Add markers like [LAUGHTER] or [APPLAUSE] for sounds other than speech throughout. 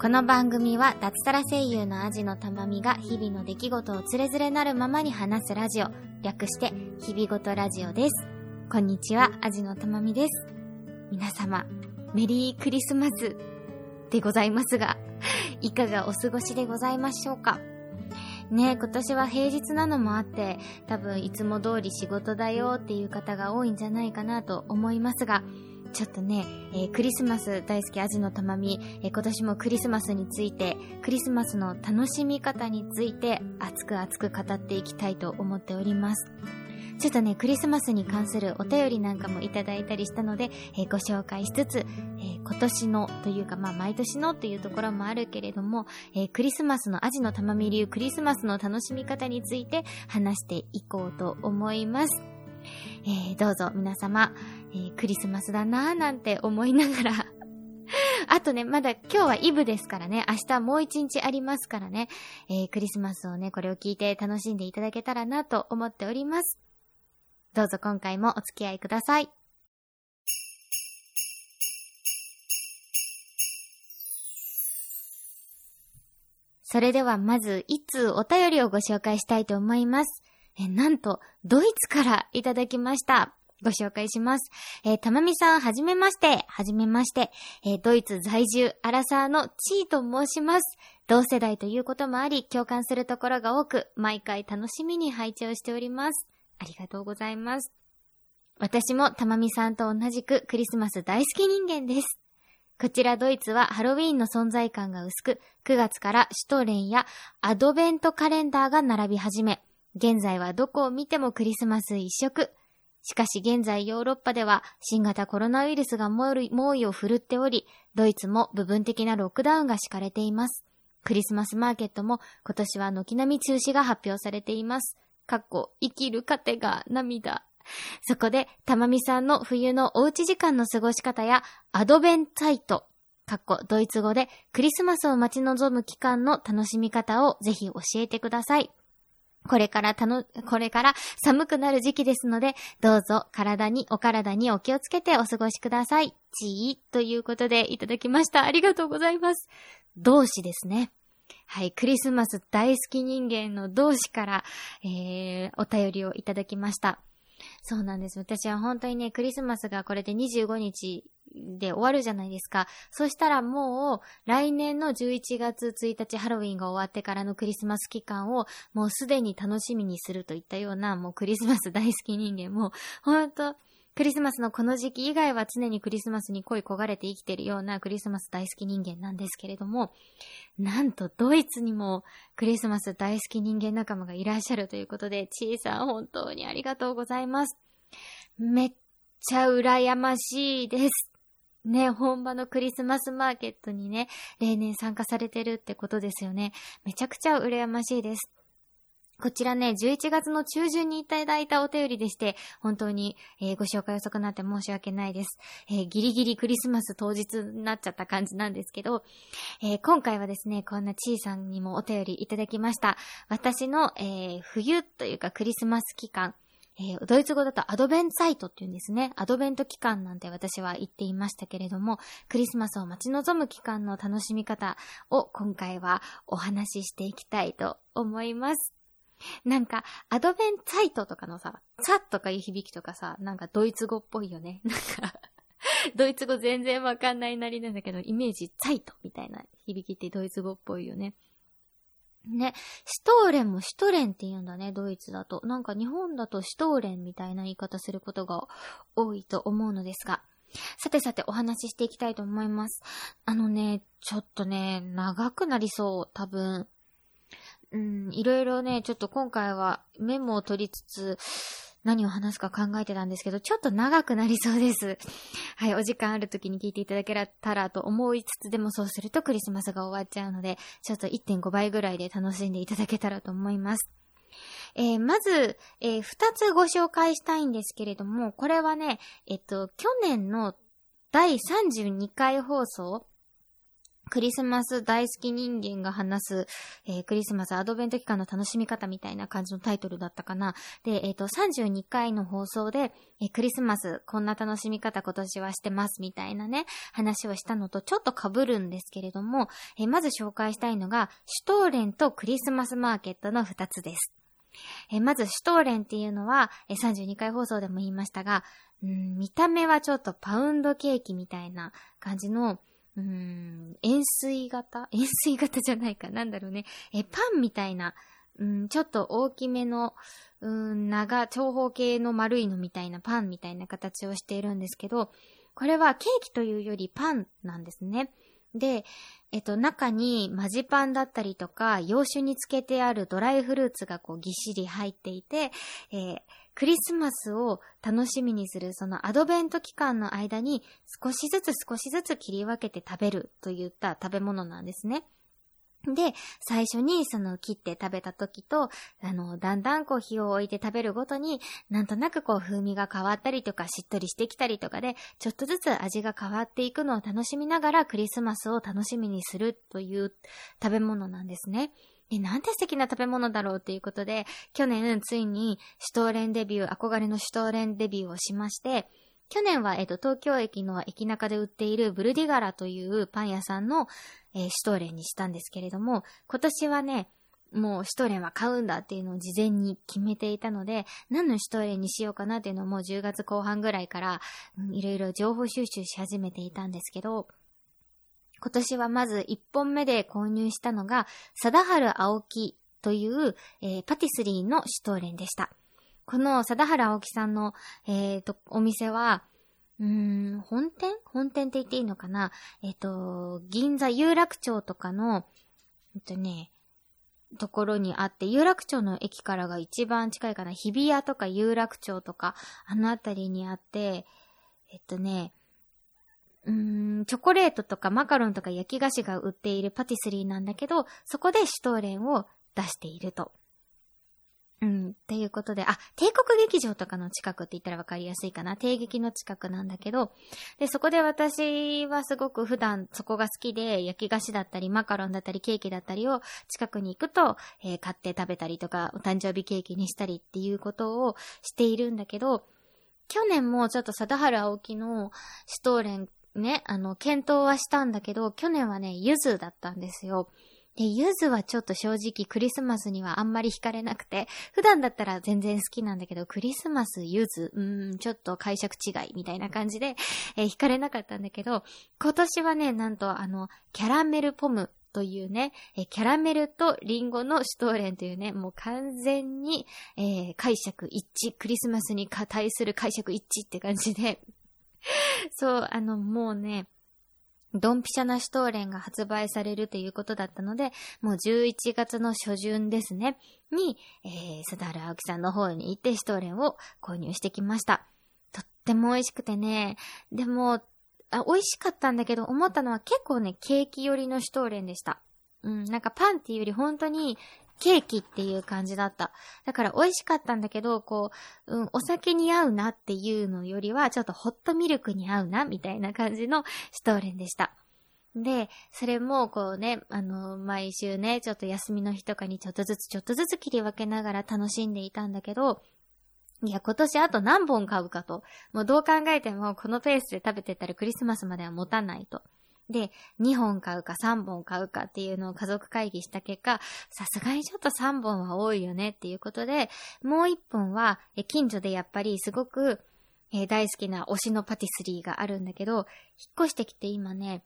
この番組は脱サラ声優のアジのたまみが日々の出来事をつれづれなるままに話すラジオ、略して日々ごとラジオです。こんにちは、アジのたまみです。皆様、メリークリスマスでございますが、いかがお過ごしでございましょうか？ね今年は平日なのもあって、多分いつも通り仕事だよっていう方が多いんじゃないかなと思いますが、ちょっとね、えー、クリスマス大好きアジのたまみ、えー、今年もクリスマスについて、クリスマスの楽しみ方について熱く熱く語っていきたいと思っております。ちょっとね、クリスマスに関するお便りなんかもいただいたりしたので、えー、ご紹介しつつ、えー、今年のというか、まあ毎年のというところもあるけれども、えー、クリスマスのアジの玉見流クリスマスの楽しみ方について話していこうと思います。えどうぞ皆様、えークリスマスだなぁなんて思いながら [LAUGHS] あとね、まだ今日はイブですからね、明日もう一日ありますからね、えー、クリスマスをね、これを聞いて楽しんでいただけたらなと思っております。どうぞ今回もお付き合いください。それではまず、いつお便りをご紹介したいと思います。え、なんと、ドイツからいただきました。ご紹介します。えー、たまみさん、はじめまして。はじめまして。えー、ドイツ在住、アラサーのチーと申します。同世代ということもあり、共感するところが多く、毎回楽しみに拝聴しております。ありがとうございます。私もたまみさんと同じくクリスマス大好き人間です。こちらドイツはハロウィーンの存在感が薄く、9月からシュトレンやアドベントカレンダーが並び始め、現在はどこを見てもクリスマス一色。しかし現在ヨーロッパでは新型コロナウイルスが猛威を振るっており、ドイツも部分的なロックダウンが敷かれています。クリスマスマーケットも今年は軒並み中止が発表されています。かっこ、生きる糧が涙。そこで、たまみさんの冬のおうち時間の過ごし方や、アドベンタイト、かっこ、ドイツ語でクリスマスを待ち望む期間の楽しみ方をぜひ教えてください。これからたの、これから寒くなる時期ですので、どうぞ体に、お体にお気をつけてお過ごしください。ちーということでいただきました。ありがとうございます。同志ですね。はい、クリスマス大好き人間の同志から、えー、お便りをいただきました。そうなんです。私は本当にね、クリスマスがこれで25日で終わるじゃないですか。そしたらもう、来年の11月1日ハロウィンが終わってからのクリスマス期間を、もうすでに楽しみにするといったような、もうクリスマス大好き人間も、本当クリスマスのこの時期以外は常にクリスマスに恋焦がれて生きてるようなクリスマス大好き人間なんですけれども、なんとドイツにもクリスマス大好き人間仲間がいらっしゃるということで、ちいさん本当にありがとうございます。めっちゃ羨ましいです。ね、本場のクリスマスマーケットにね、例年参加されてるってことですよね。めちゃくちゃ羨ましいです。こちらね、11月の中旬にいただいたお便りでして、本当に、えー、ご紹介遅くなって申し訳ないです。えー、ギリギリクリスマス当日になっちゃった感じなんですけど、えー、今回はですね、こんなちいさんにもお便りいただきました。私の、え冬というかクリスマス期間、えー、ドイツ語だとアドベンサイトって言うんですね。アドベント期間なんて私は言っていましたけれども、クリスマスを待ち望む期間の楽しみ方を今回はお話ししていきたいと思います。なんか、アドベンサイトとかのさ、サとかいう響きとかさ、なんかドイツ語っぽいよね。[LAUGHS] なんかドイツ語全然わかんないなりなんだけど、イメージ、サイトみたいな響きってドイツ語っぽいよね。ね、シュトーレンもシュトレンって言うんだね、ドイツだと。なんか日本だとシュトーレンみたいな言い方することが多いと思うのですが。さてさてお話ししていきたいと思います。あのね、ちょっとね、長くなりそう、多分。うん、いろいろね、ちょっと今回はメモを取りつつ、何を話すか考えてたんですけど、ちょっと長くなりそうです。[LAUGHS] はい、お時間ある時に聞いていただけたらと思いつつ、でもそうするとクリスマスが終わっちゃうので、ちょっと1.5倍ぐらいで楽しんでいただけたらと思います。えー、まず、えー、二つご紹介したいんですけれども、これはね、えっと、去年の第32回放送クリスマス大好き人間が話す、えー、クリスマスアドベント期間の楽しみ方みたいな感じのタイトルだったかな。で、えっ、ー、と、32回の放送で、えー、クリスマスこんな楽しみ方今年はしてますみたいなね、話をしたのとちょっと被るんですけれども、えまず紹介したいのが、シュトーレンとクリスマスマーケットの2つです。えまず、シュトーレンっていうのは、え32回放送でも言いましたが、うん、見た目はちょっとパウンドケーキみたいな感じの、うん、円錐型？[LAUGHS] 円錐型じゃないか。なんだろうね。え、パンみたいな、うん、ちょっと大きめの、うん、長、長方形の丸いのみたいなパンみたいな形をしているんですけど、これはケーキというよりパンなんですね。で、えっと、中にマジパンだったりとか、洋酒につけてあるドライフルーツがこうぎっしり入っていて、えー、クリスマスを楽しみにするそのアドベント期間の間に少しずつ少しずつ切り分けて食べるといった食べ物なんですね。で、最初にその切って食べた時と、あの、だんだんこう火を置いて食べるごとに、なんとなくこう風味が変わったりとかしっとりしてきたりとかで、ちょっとずつ味が変わっていくのを楽しみながらクリスマスを楽しみにするという食べ物なんですね。え、なんて素敵な食べ物だろうっていうことで、去年ついにシュトーレンデビュー、憧れのシュトーレンデビューをしまして、去年は、えっと、東京駅の駅中で売っているブルディガラというパン屋さんの、えー、シュトーレンにしたんですけれども、今年はね、もうシュトーレンは買うんだっていうのを事前に決めていたので、何のシュトーレンにしようかなっていうのをもう10月後半ぐらいから、いろいろ情報収集し始めていたんですけど、今年はまず1本目で購入したのが、貞治青木という、えー、パティスリーのシュトーレンでした。この貞治青木さんの、えー、と、お店は、うん、本店？本店って言っていいのかな？えっ、ー、と、銀座有楽町とかの、えっとね、ところにあって、有楽町の駅からが一番近いかな。日比谷とか有楽町とか、あのあたりにあって、えっとね、うーん、チョコレートとかマカロンとか焼き菓子が売っているパティスリーなんだけど、そこでシュトーレンを出していると。うん、っていうことで、あ、帝国劇場とかの近くって言ったらわかりやすいかな。帝劇の近くなんだけど、で、そこで私はすごく普段そこが好きで、焼き菓子だったり、マカロンだったり、ケーキだったりを近くに行くと、えー、買って食べたりとか、お誕生日ケーキにしたりっていうことをしているんだけど、去年もちょっと貞治青木のシュトーレンね、あの、検討はしたんだけど、去年はね、ゆずだったんですよ。で、ゆずはちょっと正直クリスマスにはあんまり惹かれなくて、普段だったら全然好きなんだけど、クリスマスゆず、うーん、ちょっと解釈違いみたいな感じで、えー、惹かれなかったんだけど、今年はね、なんとあの、キャラメルポムというね、えキャラメルとリンゴのシュトーレンというね、もう完全に、えー、解釈一致、クリスマスに対する解釈一致って感じで、[LAUGHS] そう、あの、もうね、ドンピシャなシュトーレンが発売されるということだったので、もう11月の初旬ですね、に、えー、サダル青木さんの方に行ってシュトーレンを購入してきました。とっても美味しくてね、でも、あ美味しかったんだけど、思ったのは結構ね、ケーキ寄りのシュトーレンでした。うん、なんかパンっていうより本当にケーキっていう感じだった。だから美味しかったんだけど、こう、うん、お酒に合うなっていうのよりは、ちょっとホットミルクに合うな、みたいな感じのシュトーレンでした。で、それもこうね、あの、毎週ね、ちょっと休みの日とかにちょっとずつちょっとずつ切り分けながら楽しんでいたんだけど、いや、今年あと何本買うかと。もうどう考えてもこのペースで食べてたらクリスマスまでは持たないと。で、2本買うか3本買うかっていうのを家族会議した結果、さすがにちょっと3本は多いよねっていうことで、もう1本は、え近所でやっぱりすごく、え大好きな推しのパティスリーがあるんだけど、引っ越してきて今ね、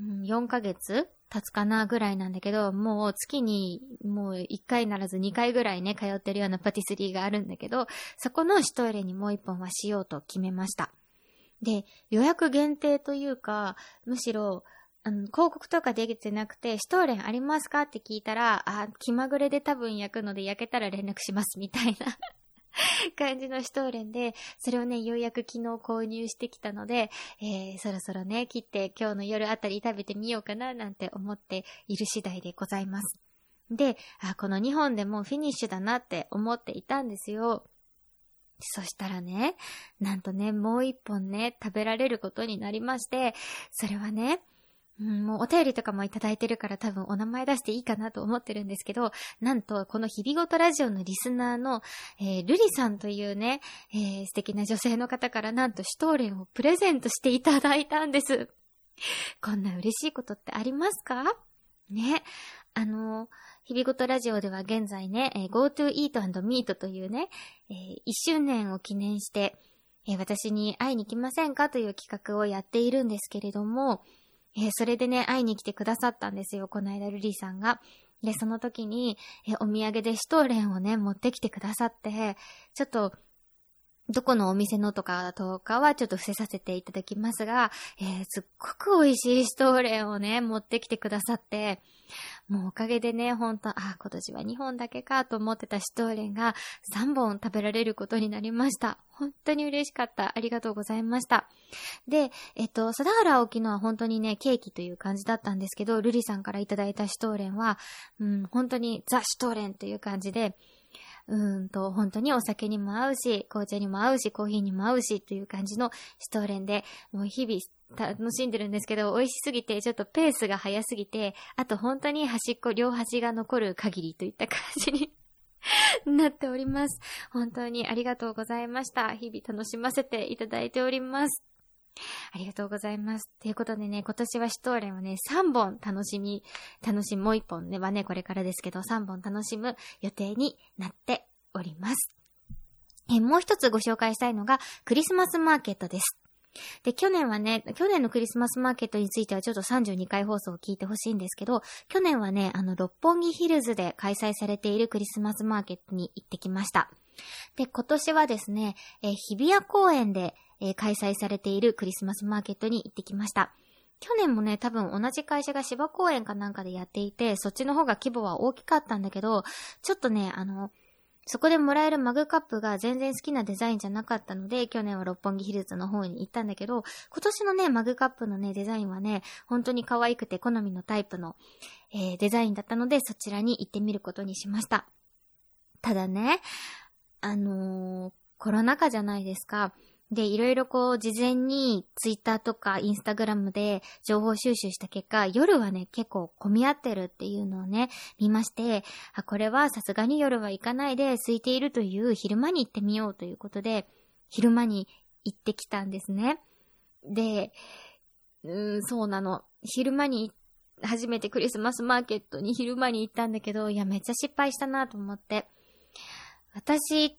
うん、4ヶ月経つかなぐらいなんだけど、もう月にもう1回ならず2回ぐらいね、通ってるようなパティスリーがあるんだけど、そこのシトイレにもう1本はしようと決めました。で、予約限定というか、むしろ、あの、広告とかできてなくて、シュトーレンありますか？って聞いたら、あ、気まぐれで多分焼くので焼けたら連絡しますみたいな [LAUGHS] 感じのシュトーレンで、それをね、ようやく昨日購入してきたので、えー、そろそろね、切って今日の夜あたり食べてみようかななんて思っている次第でございます。で、あ、この2本でもうフィニッシュだなって思っていたんですよ。そしたらね、なんとね、もう一本ね、食べられることになりまして、それはね、うん、もうお便りとかもいただいてるから多分お名前出していいかなと思ってるんですけど、なんとこの日々ごとラジオのリスナーの、えー、ルリさんというね、えー、素敵な女性の方からなんとシュトーレンをプレゼントしていただいたんです。こんな嬉しいことってありますか？ね。あの、日々ごとラジオでは現在ね、えー、GoTo Eat and Meet というね、えー、1周年を記念して、えー、私に会いに来ませんかという企画をやっているんですけれども、えー、それでね、会いに来てくださったんですよ、この間ルリーさんが。で、その時に、え、お土産でシュトーレンをね、持ってきてくださって、ちょっと、どこのお店のとかとかはちょっと伏せさせていただきますが、えー、すっごく美味しいシュトーレンをね、持ってきてくださって、もうおかげでね、ほんと、あ、今年は2本だけかと思ってたシュトーレンが3本食べられることになりました。本当に嬉しかった。ありがとうございました。で、えっと、貞原沖野は本当にね、ケーキという感じだったんですけど、ルリさんからいただいたシュトーレンは、うん、本当にザ・シュトーレンという感じで、うんと、本当にお酒にも合うし、紅茶にも合うし、コーヒーにも合うし、という感じのシトーレンで、もう日々楽しんでるんですけど、美味しすぎて、ちょっとペースが早すぎて、あと本当に端っこ、両端が残る限りといった感じに [LAUGHS] なっております。本当にありがとうございました。日々楽しませていただいております。ありがとうございます。ということでね、今年はシュトーレンをね、3本楽しみ、楽しみ、もう1本ね、はね、これからですけど、3本楽しむ予定になっております。え、もう一つご紹介したいのが、クリスマスマーケットです。で、去年はね、去年のクリスマスマーケットについてはちょっと32回放送を聞いてほしいんですけど、去年はね、あの、六本木ヒルズで開催されているクリスマスマーケットに行ってきました。で、今年はですね、え日比谷公園で、えー、開催されているクリスマスマーケットに行ってきました。去年もね、多分同じ会社が芝公園かなんかでやっていて、そっちの方が規模は大きかったんだけど、ちょっとね、あの、そこでもらえるマグカップが全然好きなデザインじゃなかったので、去年は六本木ヒルズの方に行ったんだけど、今年のね、マグカップのね、デザインはね、本当に可愛くて好みのタイプの、えー、デザインだったので、そちらに行ってみることにしました。ただね、あのー、コロナ禍じゃないですか。で、いろいろこう、事前にツイッターとかインスタグラムで情報収集した結果、夜はね、結構混み合ってるっていうのをね、見まして、あ、これはさすがに夜は行かないで空いているという昼間に行ってみようということで、昼間に行ってきたんですね。で、うん、そうなの。昼間に初めてクリスマスマーケットに昼間に行ったんだけど、いや、めっちゃ失敗したなと思って。私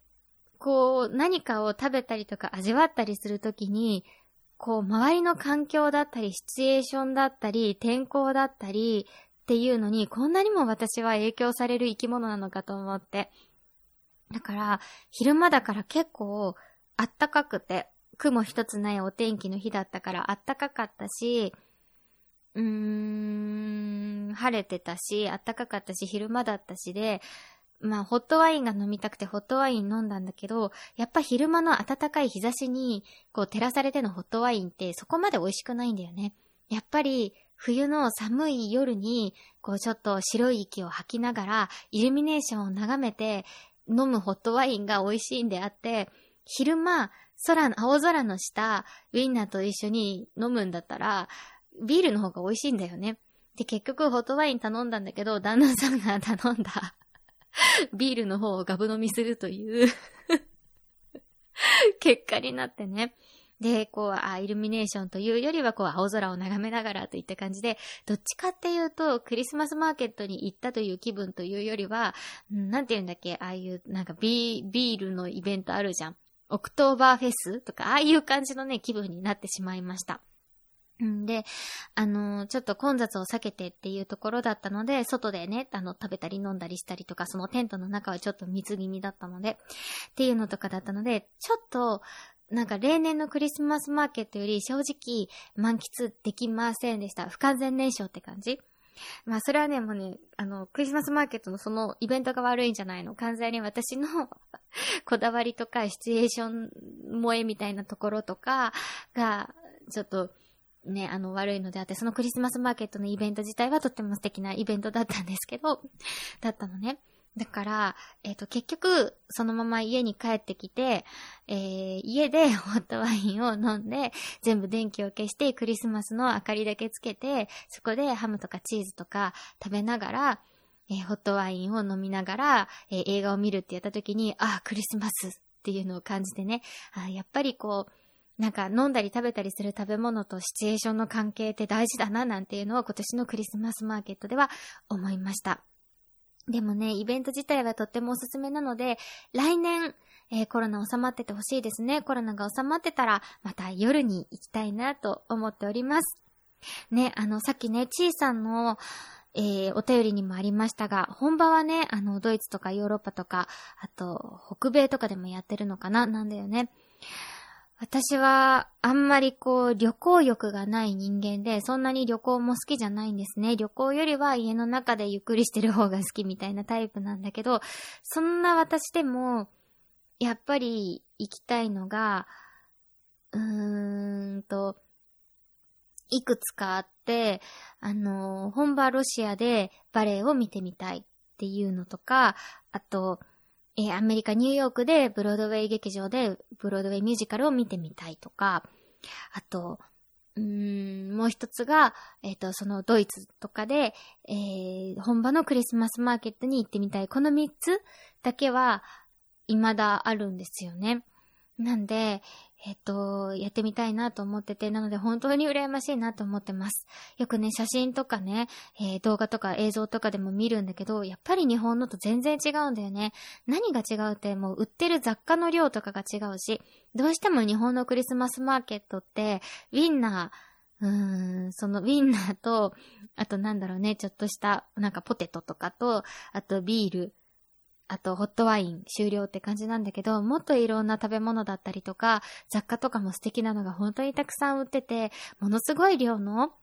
こう、何かを食べたりとか味わったりするときに、こう、周りの環境だったり、シチュエーションだったり、天候だったり、っていうのに、こんなにも私は影響される生き物なのかと思って。だから、昼間だから結構、あったかくて、雲一つないお天気の日だったからあったかかったし、うーん、晴れてたし、あったかかったし、昼間だったしで、まあ、ホットワインが飲みたくてホットワイン飲んだんだけど、やっぱ昼間の暖かい日差しに、こう照らされてのホットワインってそこまで美味しくないんだよね。やっぱり、冬の寒い夜に、こうちょっと白い息を吐きながら、イルミネーションを眺めて飲むホットワインが美味しいんであって、昼間、空の、青空の下、ウィンナーと一緒に飲むんだったら、ビールの方が美味しいんだよね。で、結局ホットワイン頼んだんだけど、旦那さんが頼んだ [LAUGHS] ビールの方をガブ飲みするという [LAUGHS] 結果になってね。で、こう、あ、イルミネーションというよりは、こう、青空を眺めながらといった感じで、どっちかっていうと、クリスマスマーケットに行ったという気分というよりは、なんて言うんだっけ、ああいう、なんかビ、ビールのイベントあるじゃん。オクトーバーフェスとか、ああいう感じのね、気分になってしまいました。ん。で、あの、ちょっと混雑を避けてっていうところだったので、外でね、あの、食べたり飲んだりしたりとか、そのテントの中はちょっと密気味だったので、っていうのとかだったので、ちょっと、なんか例年のクリスマスマーケットより正直満喫できませんでした。不完全燃焼って感じ。まあそれはね、もうね、あの、クリスマスマーケットのそのイベントが悪いんじゃないの。完全に私の [LAUGHS] こだわりとかシチュエーション萌えみたいなところとかが、ちょっと、ね、あの、悪いのであって、そのクリスマスマーケットのイベント自体はとっても素敵なイベントだったんですけど、[LAUGHS] だったのね。だから、えっ、と、結局、そのまま家に帰ってきて、えー家で [LAUGHS] ホットワインを飲んで、全部電気を消して、クリスマスの明かりだけつけて、そこでハムとかチーズとか食べながら、えーホットワインを飲みながら、え映画を見るってやった時に、ああ、クリスマスっていうのを感じてね、あやっぱりこう、なんか飲んだり食べたりする食べ物とシチュエーションの関係って大事だななんていうのを今年のクリスマスマーケットでは思いました。でもね、イベント自体はとってもおすすめなので、来年、えーコロナ収まっててほしいですね。コロナが収まってたら、また夜に行きたいなと思っております。ね、あの、さっきね、ちーさんの、えーお便りにもありましたが、本場はね、あの、ドイツとかヨーロッパとか、あと、北米とかでもやってるのかな？なんだよね。私は、あんまりこう、旅行欲がない人間で、そんなに旅行も好きじゃないんですね。旅行よりは家の中でゆっくりしてる方が好きみたいなタイプなんだけど、そんな私でも、やっぱり行きたいのが、うーんと、いくつかあって、あの、本場ロシアでバレエを見てみたいっていうのとか、あと、えーアメリカ・ニューヨークでブロードウェイ劇場でブロードウェイミュージカルを見てみたいとか、あと、うん、もう一つが、えっ、と、そのドイツとかで、えー本場のクリスマスマーケットに行ってみたい。この三つだけは、未だあるんですよね。なんで、えっ、と、やってみたいなと思ってて、なので本当に羨ましいなと思ってます。よくね、写真とかね、えー動画とか映像とかでも見るんだけど、やっぱり日本のと全然違うんだよね。何が違うって、もう売ってる雑貨の量とかが違うし、どうしても日本のクリスマスマーケットって、ウィンナー、うーん、そのウィンナーと、あとなんだろうね、ちょっとした、なんかポテトとかと、あとビール、あとホットワイン終了って感じなんだけど、もっといろんな食べ物だったりとか、雑貨とかも素敵なのが本当にたくさん売ってて、ものすごい量の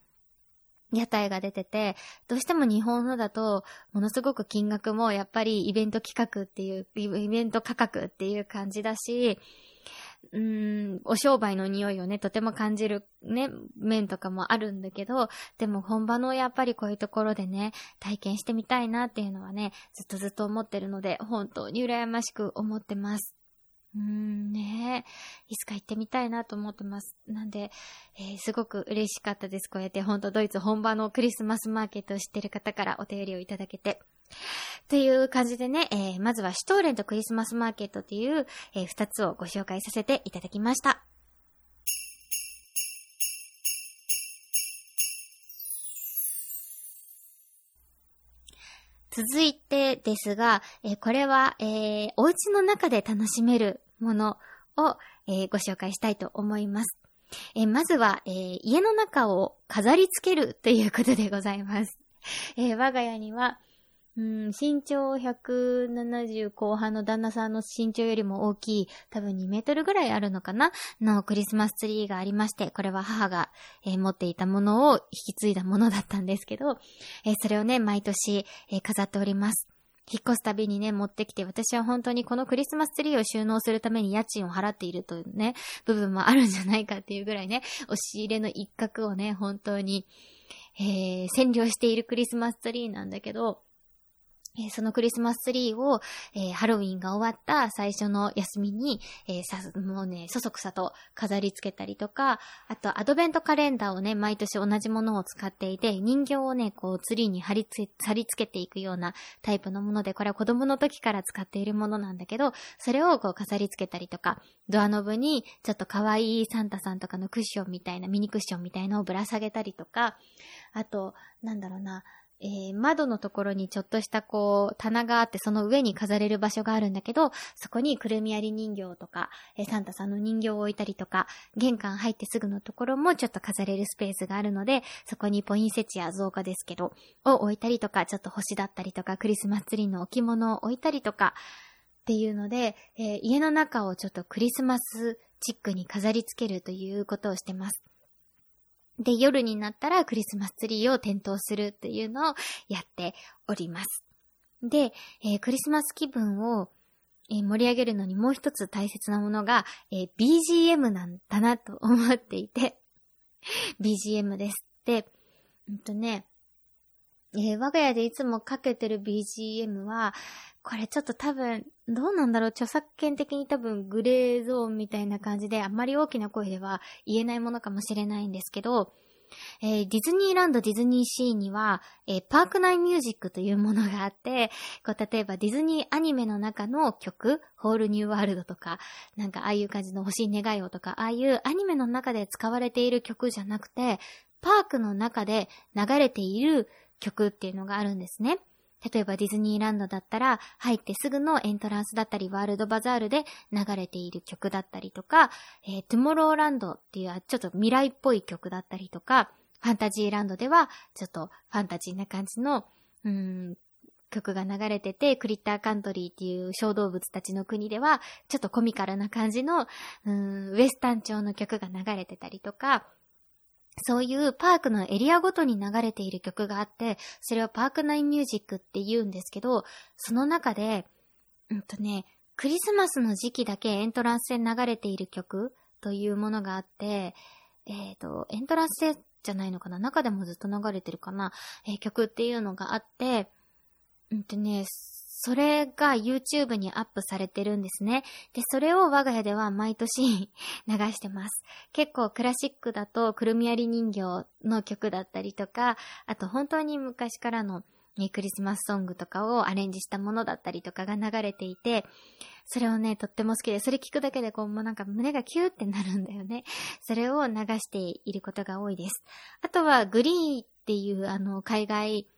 屋台が出てて、どうしても日本のだと、ものすごく金額もやっぱりイベント企画っていう、イベント価格っていう感じだし、うーん、お商売の匂いをね、とても感じるね、面とかもあるんだけど、でも本場のやっぱりこういうところでね、体験してみたいなっていうのはね、ずっとずっと思ってるので、本当に羨ましく思ってます。うーんねいつか行ってみたいなと思ってます。なんで、えーすごく嬉しかったです。こうやって本当ドイツ本場のクリスマスマーケットを知ってる方からお便りをいただけて。という感じでね、えーまずはシュトーレンとクリスマスマーケットっていう、えー二つをご紹介させていただきました。続いてですが、えーこれは、えーお家の中で楽しめるものを、えーご紹介したいと思います。えまずは、え家の中を飾り付けるということでございます。え我が家には、うん、身長170後半の旦那さんの身長よりも大きい、多分2メートルぐらいあるのかな？のクリスマスツリーがありまして、これは母が、えー持っていたものを引き継いだものだったんですけど、えーそれをね、毎年、えー飾っております。引っ越すたびにね、持ってきて、私は本当にこのクリスマスツリーを収納するために家賃を払っているというね、部分もあるんじゃないかっていうぐらいね、押し入れの一角をね、本当に、えー占領しているクリスマスツリーなんだけど、えーそのクリスマスツリーを、えーハロウィンが終わった最初の休みに、えーさ、もうね、そそくさと飾り付けたりとか、あとアドベントカレンダーをね、毎年同じものを使っていて、人形をね、こうツリーに貼り付け、貼り付けていくようなタイプのもので、これは子供の時から使っているものなんだけど、それをこう飾り付けたりとか、ドアノブにちょっと可愛いサンタさんとかのクッションみたいな、ミニクッションみたいのをぶら下げたりとか、あと、なんだろうな、えー窓のところにちょっとしたこう、棚があって、その上に飾れる場所があるんだけど、そこにくるみ割り人形とか、えーサンタさんの人形を置いたりとか、玄関入ってすぐのところもちょっと飾れるスペースがあるので、そこにポインセチア増加ですけど、を置いたりとか、ちょっと星だったりとか、クリスマスツリーの置物を置いたりとか、っていうので、えー家の中をちょっとクリスマスチックに飾り付けるということをしてます。で、夜になったらクリスマスツリーを点灯するっていうのをやっております。で、えークリスマス気分を、えー盛り上げるのにもう一つ大切なものが、えー BGM なんだなと思っていて、[LAUGHS] BGM です。で、うんとね、えー我が家でいつもかけてる BGM は、これちょっと多分、どうなんだろう著作権的に多分グレーゾーンみたいな感じであんまり大きな声では言えないものかもしれないんですけど、えー、ディズニーランド、ディズニーシーには、えー、パーク内ミュージックというものがあって、こう、例えばディズニーアニメの中の曲、ホールニューワールドとか、なんかああいう感じの欲しい願いをとか、ああいうアニメの中で使われている曲じゃなくて、パークの中で流れている曲っていうのがあるんですね。例えばディズニーランドだったら、入ってすぐのエントランスだったり、ワールドバザールで流れている曲だったりとか、えー、トゥモローランドっていうちょっと未来っぽい曲だったりとか、ファンタジーランドでは、ちょっとファンタジーな感じの、うん、曲が流れてて、クリッターカントリーっていう小動物たちの国では、ちょっとコミカルな感じの、うん、ウエスタン調の曲が流れてたりとか、そういうパークのエリアごとに流れている曲があって、それをパーク内ミュージックって言うんですけど、その中で、うんとね、クリスマスの時期だけエントランスで流れている曲というものがあって、えっ、ー、と、エントランスでじゃないのかな？中でもずっと流れてるかな、えー、曲っていうのがあって、うんとね、それが YouTube にアップされてるんですね。で、それを我が家では毎年 [LAUGHS] 流してます。結構クラシックだとくるみ割り人形の曲だったりとか、あと本当に昔からのクリスマスソングとかをアレンジしたものだったりとかが流れていて、それをね、とっても好きで、それ聞くだけでこう、もうなんか胸がキューってなるんだよね。それを流していることが多いです。あとは、グリーンっていうあの、海外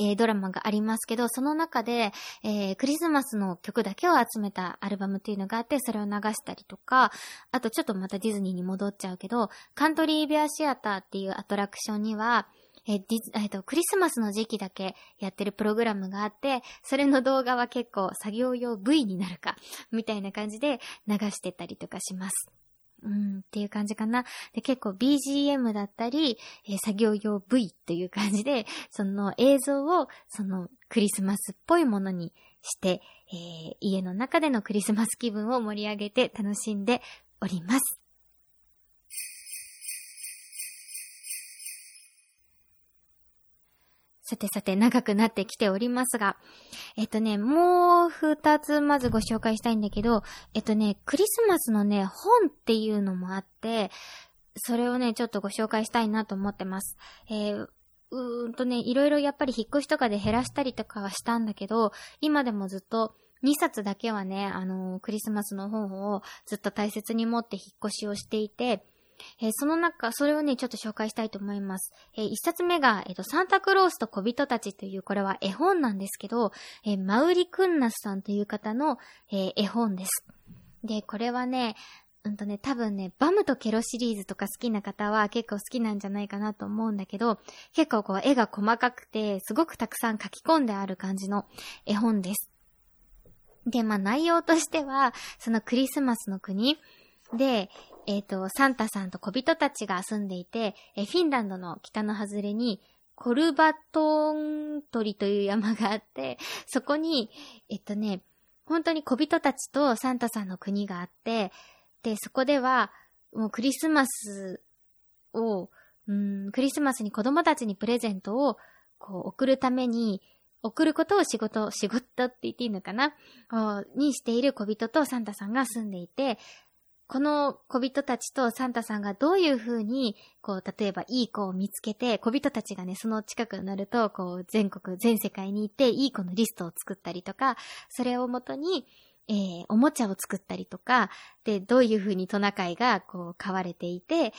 えー、ドラマがありますけど、その中で、えー、クリスマスの曲だけを集めたアルバムっていうのがあって、それを流したりとか、あとちょっとまたディズニーに戻っちゃうけど、カントリーベアシアターっていうアトラクションには、えディズ、えっと、クリスマスの時期だけやってるプログラムがあって、それの動画は結構作業用 V になるか、みたいな感じで流してたりとかします。うん、っていう感じかな。で、結構 BGM だったり、えー、作業用 V という感じで、その映像を、そのクリスマスっぽいものにして、えー、家の中でのクリスマス気分を盛り上げて楽しんでおります。さてさて長くなってきておりますが、えっとね、もう二つまずご紹介したいんだけど、えっとね、クリスマスのね、本っていうのもあって、それをね、ちょっとご紹介したいなと思ってます。えー、うーんとね、いろいろやっぱり引っ越しとかで減らしたりとかはしたんだけど、今でもずっと2冊だけはね、あのー、クリスマスの本をずっと大切に持って引っ越しをしていて、えー、その中、それをね、ちょっと紹介したいと思います。えー、一冊目が、えっ、ー、と、サンタクロースと小人たちという、これは絵本なんですけど、えマウリ・クンナスさんという方の、え絵本です。で、これはね、うんとね、多分ね、バムとケロシリーズとか好きな方は結構好きなんじゃないかなと思うんだけど、結構こう絵が細かくて、すごくたくさん書き込んである感じの絵本です。で、まあ内容としては、そのクリスマスの国で、えっ、ー、と、サンタさんと小人たちが住んでいて、えフィンランドの北の外れに、コルバトン鳥という山があって、そこに、えっとね、本当に小人たちとサンタさんの国があって、で、そこでは、もうクリスマスを、うん、クリスマスに子供たちにプレゼントを、こう、送るために、送ることを仕事、仕事って言っていいのかな？にしている小人とサンタさんが住んでいて、この小人たちとサンタさんがどういう風に、こう、例えばいい子を見つけて、小人たちがね、その近くになると、こう、全国、全世界に行って、いい子のリストを作ったりとか、それをもとに、えー、おもちゃを作ったりとか、で、どういう風にトナカイが、こう、飼われていて、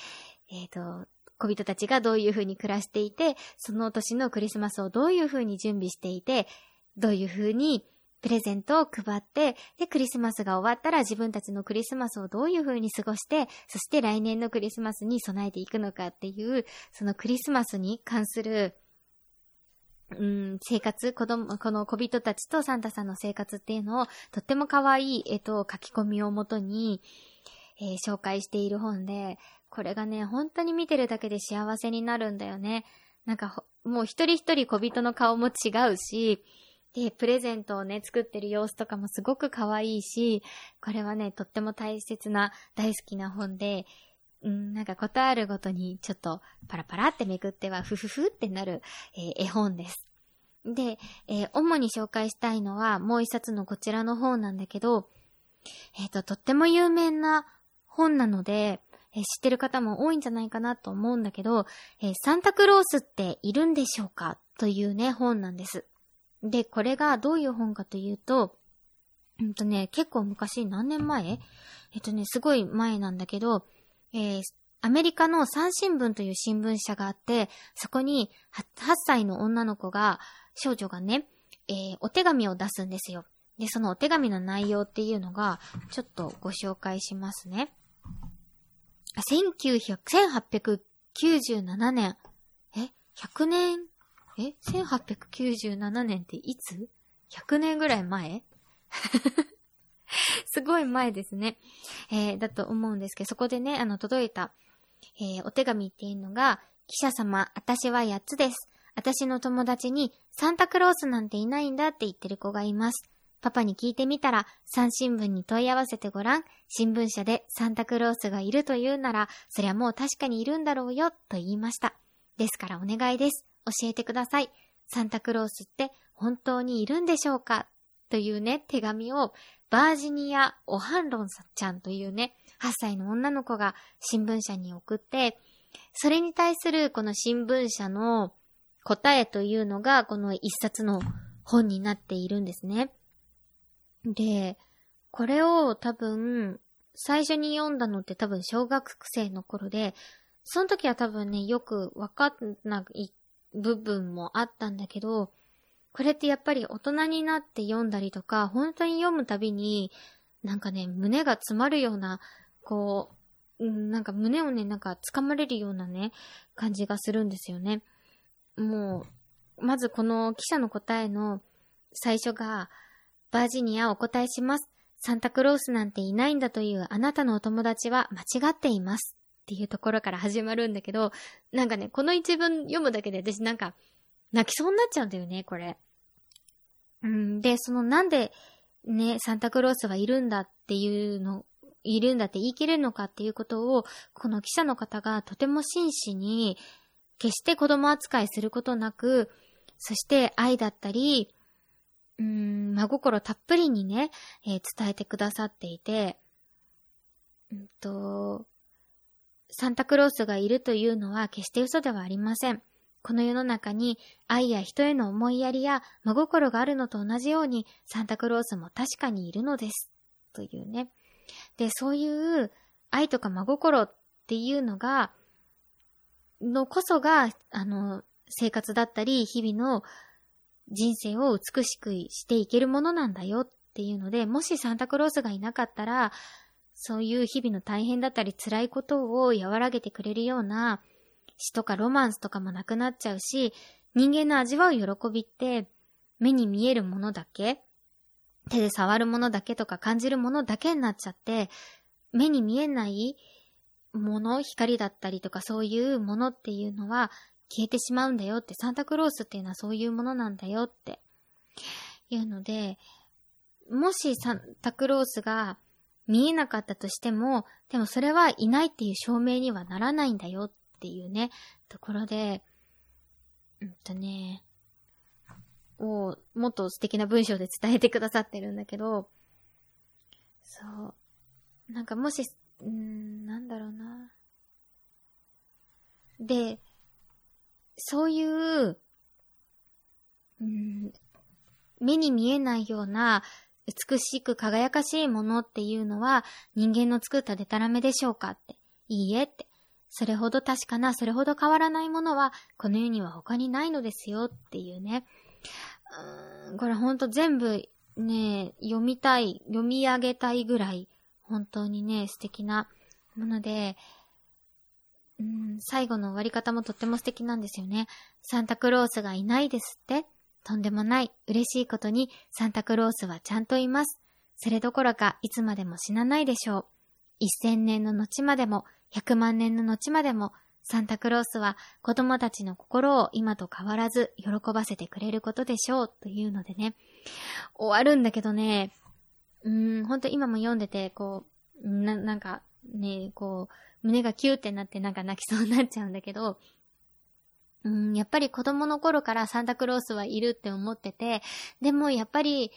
えっ、ー、と、小人たちがどういう風に暮らしていて、その年のクリスマスをどういう風に準備していて、どういう風に、プレゼントを配って、で、クリスマスが終わったら自分たちのクリスマスをどういう風に過ごして、そして来年のクリスマスに備えていくのかっていう、そのクリスマスに関する、うん、生活、子供、この小人たちとサンタさんの生活っていうのを、とっても可愛い絵と書き込みをもとに、えー、紹介している本で、これがね、本当に見てるだけで幸せになるんだよね。なんか、もう一人一人小人の顔も違うし、で、プレゼントをね、作ってる様子とかもすごく可愛いし、これはね、とっても大切な、大好きな本で、うん、なんかことあるごとにちょっとパラパラってめくってはふふふってなる、えー、絵本です。で、えー、主に紹介したいのはもう一冊のこちらの本なんだけど、えっ、ー、と、とっても有名な本なので、えー、知ってる方も多いんじゃないかなと思うんだけど、えサンタクロースっているんでしょうか？というね、本なんです。で、これがどういう本かというと、うんとね、結構昔、何年前？えっとね、すごい前なんだけど、えー、アメリカの三新聞という新聞社があって、そこに 8, 歳の女の子が、少女がね、えー、お手紙を出すんですよ。で、そのお手紙の内容っていうのが、ちょっとご紹介しますね。1900、1897年。え ?100 年？え ?1897 年っていつ ?100 年ぐらい前？[LAUGHS] すごい前ですね。えー、だと思うんですけど、そこでね、あの、届いた、えー、お手紙っていうのが、記者様、私は8つです。私の友達にサンタクロースなんていないんだって言ってる子がいます。パパに聞いてみたら、三新聞に問い合わせてごらん。新聞社でサンタクロースがいるというなら、そりゃもう確かにいるんだろうよ、と言いました。ですからお願いです。教えてください。サンタクロースって本当にいるんでしょうか？というね、手紙をバージニア・オハンロンちゃんというね、8歳の女の子が新聞社に送って、それに対するこの新聞社の答えというのがこの一冊の本になっているんですね。で、これを多分、最初に読んだのって多分小学生の頃で、その時は多分ね、よくわかんない部分もあったんだけど、これってやっぱり大人になって読んだりとか、本当に読むたびに、なんかね、胸が詰まるような、こう、なんか胸をね、なんか掴まれるようなね、感じがするんですよね。もう、まずこの記者の答えの最初が、バージニアお答えします。サンタクロースなんていないんだというあなたのお友達は間違っています。っていうところから始まるんだけど、なんかね、この一文読むだけで私なんか、泣きそうになっちゃうんだよね、これ。うん、で、そのなんで、ね、サンタクロースはいるんだっていうの、いるんだって言い切れるのかっていうことを、この記者の方がとても真摯に、決して子供扱いすることなく、そして愛だったり、うーん、真心たっぷりにね、えー、伝えてくださっていて、うんと、サンタクロースがいるというのは決して嘘ではありません。この世の中に愛や人への思いやりや真心があるのと同じようにサンタクロースも確かにいるのです。というね。で、そういう愛とか真心っていうのが、のこそが、あの、生活だったり、日々の人生を美しくしていけるものなんだよっていうので、もしサンタクロースがいなかったら、そういう日々の大変だったり辛いことを和らげてくれるような詩とかロマンスとかもなくなっちゃうし、人間の味わう喜びって目に見えるものだけ、手で触るものだけとか感じるものだけになっちゃって、目に見えないもの、光だったりとかそういうものっていうのは消えてしまうんだよって、サンタクロースっていうのはそういうものなんだよっていうので、もしサンタクロースが見えなかったとしても、でもそれはいないっていう証明にはならないんだよっていうね、ところで、うんとね、をもっと素敵な文章で伝えてくださってるんだけど、そう。なんかもし、うん、なんだろうな。で、そういう、うん、目に見えないような美しく輝かしいものっていうのは人間の作ったデタラメでしょうかって。いいえって。それほど確かな、それほど変わらないものは、この世には他にないのですよっていうね。うーん、これほんと全部ね、読みたい、読み上げたいぐらい、本当にね、素敵なもので、うん、最後の終わり方もとっても素敵なんですよね。サンタクロースがいないですってとんでもない。嬉しいことに、サンタクロースはちゃんといます。それどころか、いつまでも死なないでしょう。一千年の後までも、100万年の後までも、サンタクロースは子供たちの心を今と変わらず喜ばせてくれることでしょうというのでね、終わるんだけどね、うーん、ほんと今も読んでて、こう、な、なんかね、こう、胸がキューってなってなんか泣きそうになっちゃうんだけど、うん、やっぱり子供の頃からサンタクロースはいるって思ってて、でもやっぱり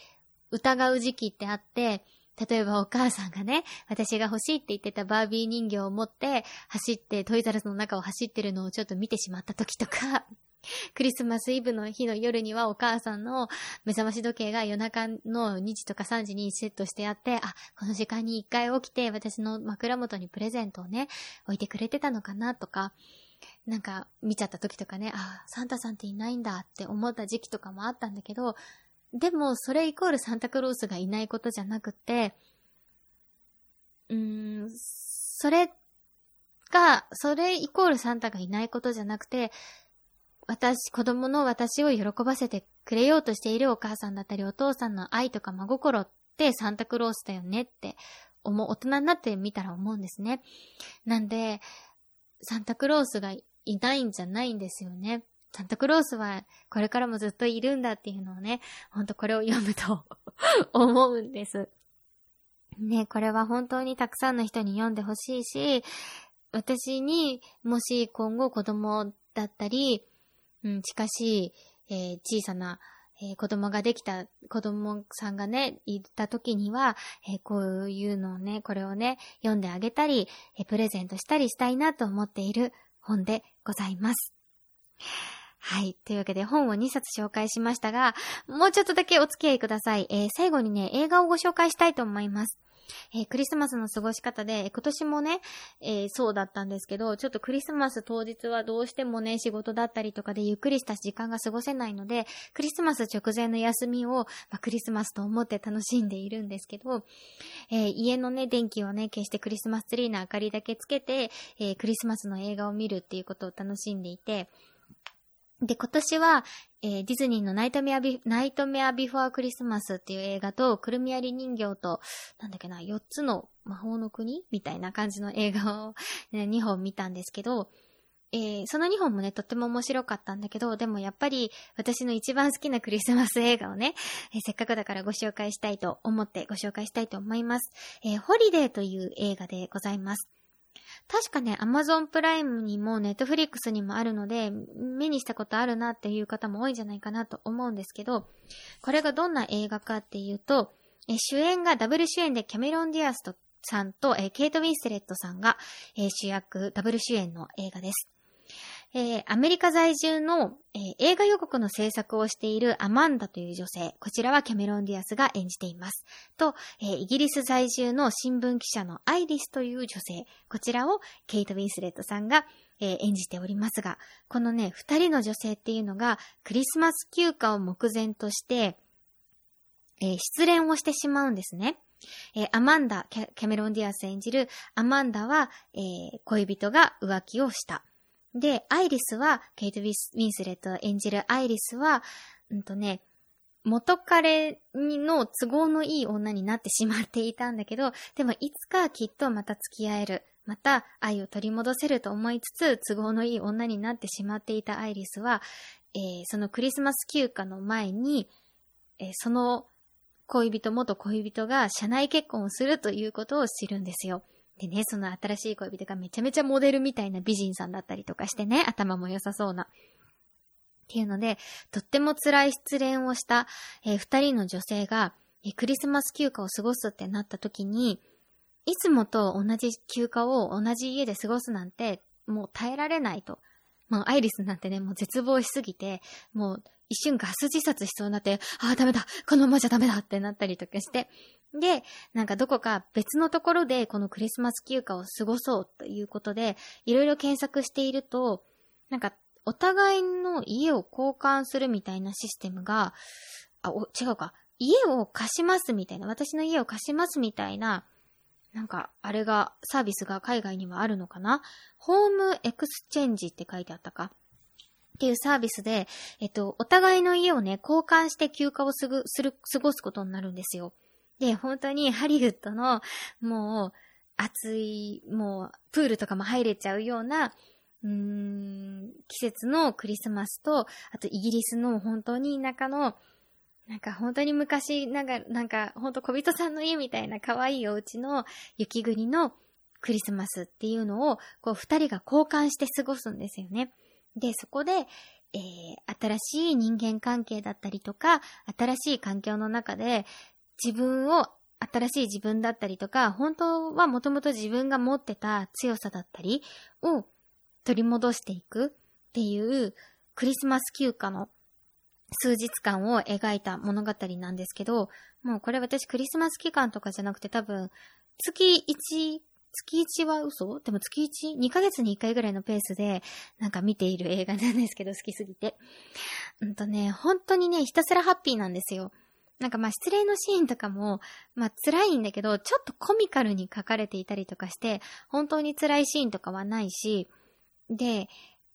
疑う時期ってあって、例えばお母さんがね、私が欲しいって言ってたバービー人形を持って走ってトイザラスの中を走ってるのをちょっと見てしまった時とか、[LAUGHS] クリスマスイブの日の夜にはお母さんの目覚まし時計が夜中の2時とか3時にセットしてあって、あ、この時間に一回起きて私の枕元にプレゼントをね、置いてくれてたのかなとか、なんか見ちゃった時とかね、ああ、サンタさんっていないんだって思った時期とかもあったんだけど、でもそれイコールサンタクロースがいないことじゃなくて、うーん、それが、それイコールサンタがいないことじゃなくて、私、子供の私を喜ばせてくれようとしているお母さんだったりお父さんの愛とか真心ってサンタクロースだよねって思う、大人になってみたら思うんですね。なんで、サンタクロースがいないんじゃないんですよね。サンタクロースはこれからもずっといるんだっていうのをね、ほんとこれを読むと [LAUGHS] 思うんです。ね、これは本当にたくさんの人に読んでほしいし、私にもし今後子供だったり、うん、近しい、えー、小さな、えー、子供ができた子供さんがね、いた時には、えー、こういうのをね、これをね、読んであげたり、えプレゼントしたりしたいなと思っている本でございます。はい。というわけで本を2冊紹介しましたが、もうちょっとだけお付き合いください。えー、最後にね、映画をご紹介したいと思います。えー、クリスマスの過ごし方で、今年もね、えー、そうだったんですけど、ちょっとクリスマス当日はどうしてもね、仕事だったりとかでゆっくりした時間が過ごせないので、クリスマス直前の休みを、まあ、クリスマスと思って楽しんでいるんですけど、えー、家のね、電気をね、消してクリスマスツリーの明かりだけつけて、えクリスマスの映画を見るっていうことを楽しんでいて、で、今年は、えー、ディズニーのナイトメアビ、ナイトメアビフォークリスマスっていう映画と、くるみあり人形と、なんだっけな、4つの魔法の国みたいな感じの映画を、ね、[LAUGHS] 2本見たんですけど、えー、その2本もね、とっても面白かったんだけど、でもやっぱり私の一番好きなクリスマス映画をね、えー、せっかくだからご紹介したいと思ってご紹介したいと思います。え、ホリデーという映画でございます。確かね、Amazon プライムにもネットフリックスにもあるので、目にしたことあるなっていう方も多いんじゃないかなと思うんですけど、これがどんな映画かっていうと、え主演がダブル主演でキャメロン・ディアスとさんと、えケイト・ウィンスレットさんが、え主役、ダブル主演の映画です。えー、アメリカ在住の、えー、映画予告の制作をしているアマンダという女性、こちらはキャメロン・ディアスが演じています。と、えー、イギリス在住の新聞記者のアイリスという女性、こちらをケイト・ウィンスレットさんが、え演じておりますが、このね、二人の女性っていうのがクリスマス休暇を目前として、え失恋をしてしまうんですね。えー、アマンダ、キャメロン・ディアス演じるアマンダは、えー、恋人が浮気をした。で、アイリスは、ケイト・ウィンスレット演じるアイリスは、うんとね、元彼の都合のいい女になってしまっていたんだけど、でもいつかきっとまた付き合える。また愛を取り戻せると思いつつ、都合のいい女になってしまっていたアイリスは、えー、そのクリスマス休暇の前に、えー、その恋人、元恋人が社内結婚をするということを知るんですよ。でね、その新しい恋人がめちゃめちゃモデルみたいな美人さんだったりとかしてね、頭も良さそうな。っていうので、とっても辛い失恋をした、えー、二人の女性が、えー、クリスマス休暇を過ごすってなった時に、いつもと同じ休暇を同じ家で過ごすなんて、もう耐えられないと。もうアイリスなんてね、もう絶望しすぎて、もう一瞬ガス自殺しそうになって、ああ、ダメだこのままじゃダメだってなったりとかして、で、なんかどこか別のところでこのクリスマス休暇を過ごそうということで、いろいろ検索していると、なんかお互いの家を交換するみたいなシステムが、あ、お、違うか。家を貸しますみたいな、私の家を貸しますみたいな、なんか、あれが、サービスが海外にはあるのかな？ホームエクスチェンジって書いてあったか？っていうサービスで、えっと、お互いの家をね、交換して休暇をすぐ、する、過ごすことになるんですよ。で、本当にハリウッドの、もう、暑い、もう、プールとかも入れちゃうような、うーん、季節のクリスマスと、あとイギリスの本当に田舎の、なんか本当に昔、なんか、なんか、本当小人さんの家みたいな可愛いお家の雪国のクリスマスっていうのを、こう二人が交換して過ごすんですよね。で、そこで、えー、新しい人間関係だったりとか、新しい環境の中で、自分を、新しい自分だったりとか、本当はもともと自分が持ってた強さだったりを取り戻していくっていうクリスマス休暇の数日間を描いた物語なんですけど、もうこれ私クリスマス期間とかじゃなくて多分、月1、月1は嘘？でも月 1?2 ヶ月に1回ぐらいのペースでなんか見ている映画なんですけど好きすぎて。うんとね、本当にね、ひたすらハッピーなんですよ。なんかまあ失礼のシーンとかも、まあ辛いんだけど、ちょっとコミカルに書かれていたりとかして、本当に辛いシーンとかはないし、で、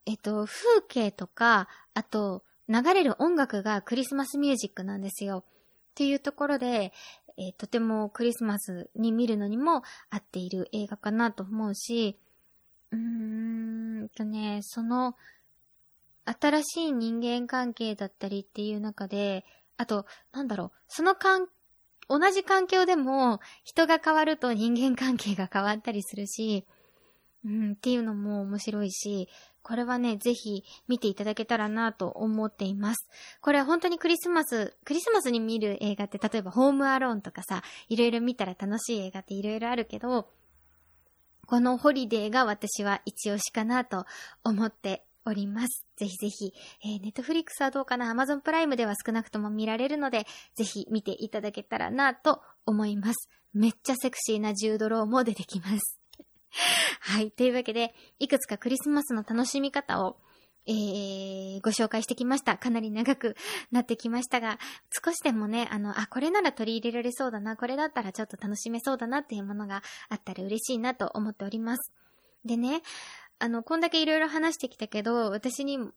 えっと、風景とか、あと、流れる音楽がクリスマスミュージックなんですよ。っていうところで、えー、とてもクリスマスに見るのにも合っている映画かなと思うし、うーんとね、その、新しい人間関係だったりっていう中で、あと、なんだろう、その関、同じ環境でも人が変わると人間関係が変わったりするし、うん、っていうのも面白いし、これはね、ぜひ見ていただけたらなと思っています。これは本当にクリスマス、クリスマスに見る映画って例えばホームアローンとかさ、いろいろ見たら楽しい映画っていろいろあるけど、このホリデーが私は一押しかなと思っております。ぜひぜひ、えー、ネットフリックスはどうかな？アマゾンプライムでは少なくとも見られるので、ぜひ見ていただけたらなと思います。めっちゃセクシーなジュードローも出てきます。[LAUGHS] はい。というわけで、いくつかクリスマスの楽しみ方を、えー、ご紹介してきました。かなり長くなってきましたが、少しでもね、あの、あ、これなら取り入れられそうだな、これだったらちょっと楽しめそうだなっていうものがあったら嬉しいなと思っております。でね、あの、こんだけいろいろ話してきたけど、私にも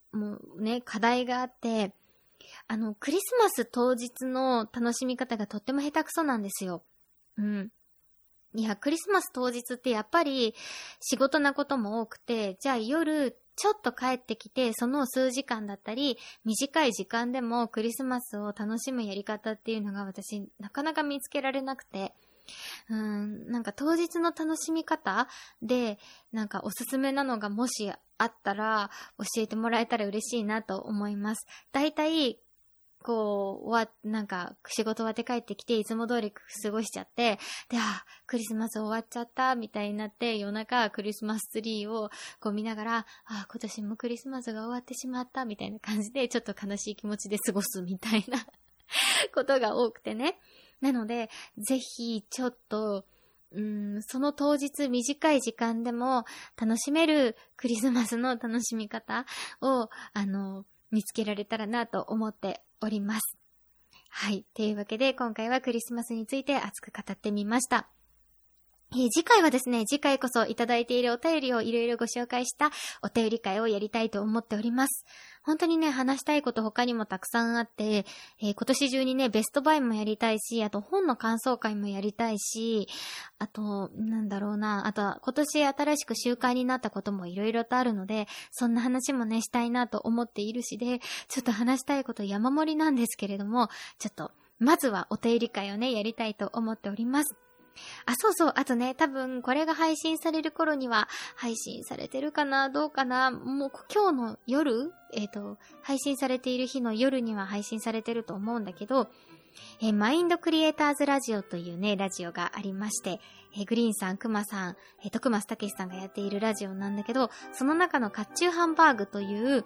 ね、課題があって、あの、クリスマス当日の楽しみ方がとっても下手くそなんですよ。うん。いや、クリスマス当日ってやっぱり仕事なことも多くて、じゃあ夜ちょっと帰ってきて、その数時間だったり、短い時間でもクリスマスを楽しむやり方っていうのが私、なかなか見つけられなくて、うん、なんか当日の楽しみ方で、なんかおすすめなのがもしあったら教えてもらえたら嬉しいなと思います。だいたいこう、わ、なんか、仕事終わって帰ってきて、いつも通り過ごしちゃって、で、あ、クリスマス終わっちゃった、みたいになって、夜中クリスマスツリーをこう見ながら、あ、今年もクリスマスが終わってしまった、みたいな感じで、ちょっと悲しい気持ちで過ごすみたいな [LAUGHS] ことが多くてね。なので、ぜひ、ちょっと、うん、その当日短い時間でも楽しめるクリスマスの楽しみ方を、あの、見つけられたらなと思っております。はい。というわけで、今回はクリスマスについて熱く語ってみました。えー、次回はですね、次回こそいただいているお便りをいろいろご紹介したお便り会をやりたいと思っております。本当にね、話したいこと他にもたくさんあって、えー、今年中にね、ベストバイもやりたいし、あと本の感想会もやりたいし、あと、なんだろうな、あとは今年新しく習慣になったこともいろいろとあるので、そんな話もね、したいなと思っているしで、ちょっと話したいこと山盛りなんですけれども、ちょっと、まずはお便り会をね、やりたいと思っております。あ、そうそう。あとね、多分これが配信される頃には配信されてるかなどうかなもう今日の夜えっ、ー、と、配信されている日の夜には配信されてると思うんだけど、えー、マインドクリエイターズラジオというね、ラジオがありまして、えー、グリーンさん、クマさん、えー、徳松たけしさんがやっているラジオなんだけど、その中のカッチューハンバーグという、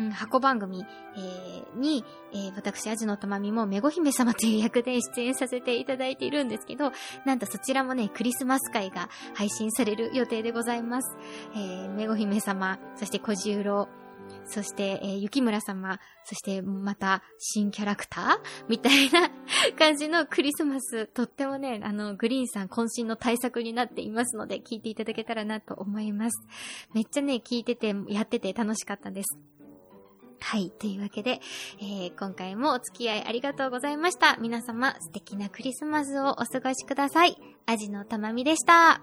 うん、箱番組、えー、に、えー、私、アジのたまみも、メゴ姫様という役で出演させていただいているんですけど、なんとそちらもね、クリスマス会が配信される予定でございます。えー、メゴ姫様、そして小十郎、そして、えー、雪村様、そしてまた新キャラクター？みたいな [LAUGHS] 感じのクリスマス、とってもね、あの、グリーンさん渾身の対策になっていますので、聞いていただけたらなと思います。めっちゃね、聞いてて、やってて楽しかったです。はい。というわけで、えー、今回もお付き合いありがとうございました。皆様、素敵なクリスマスをお過ごしください。アジのたまみでした。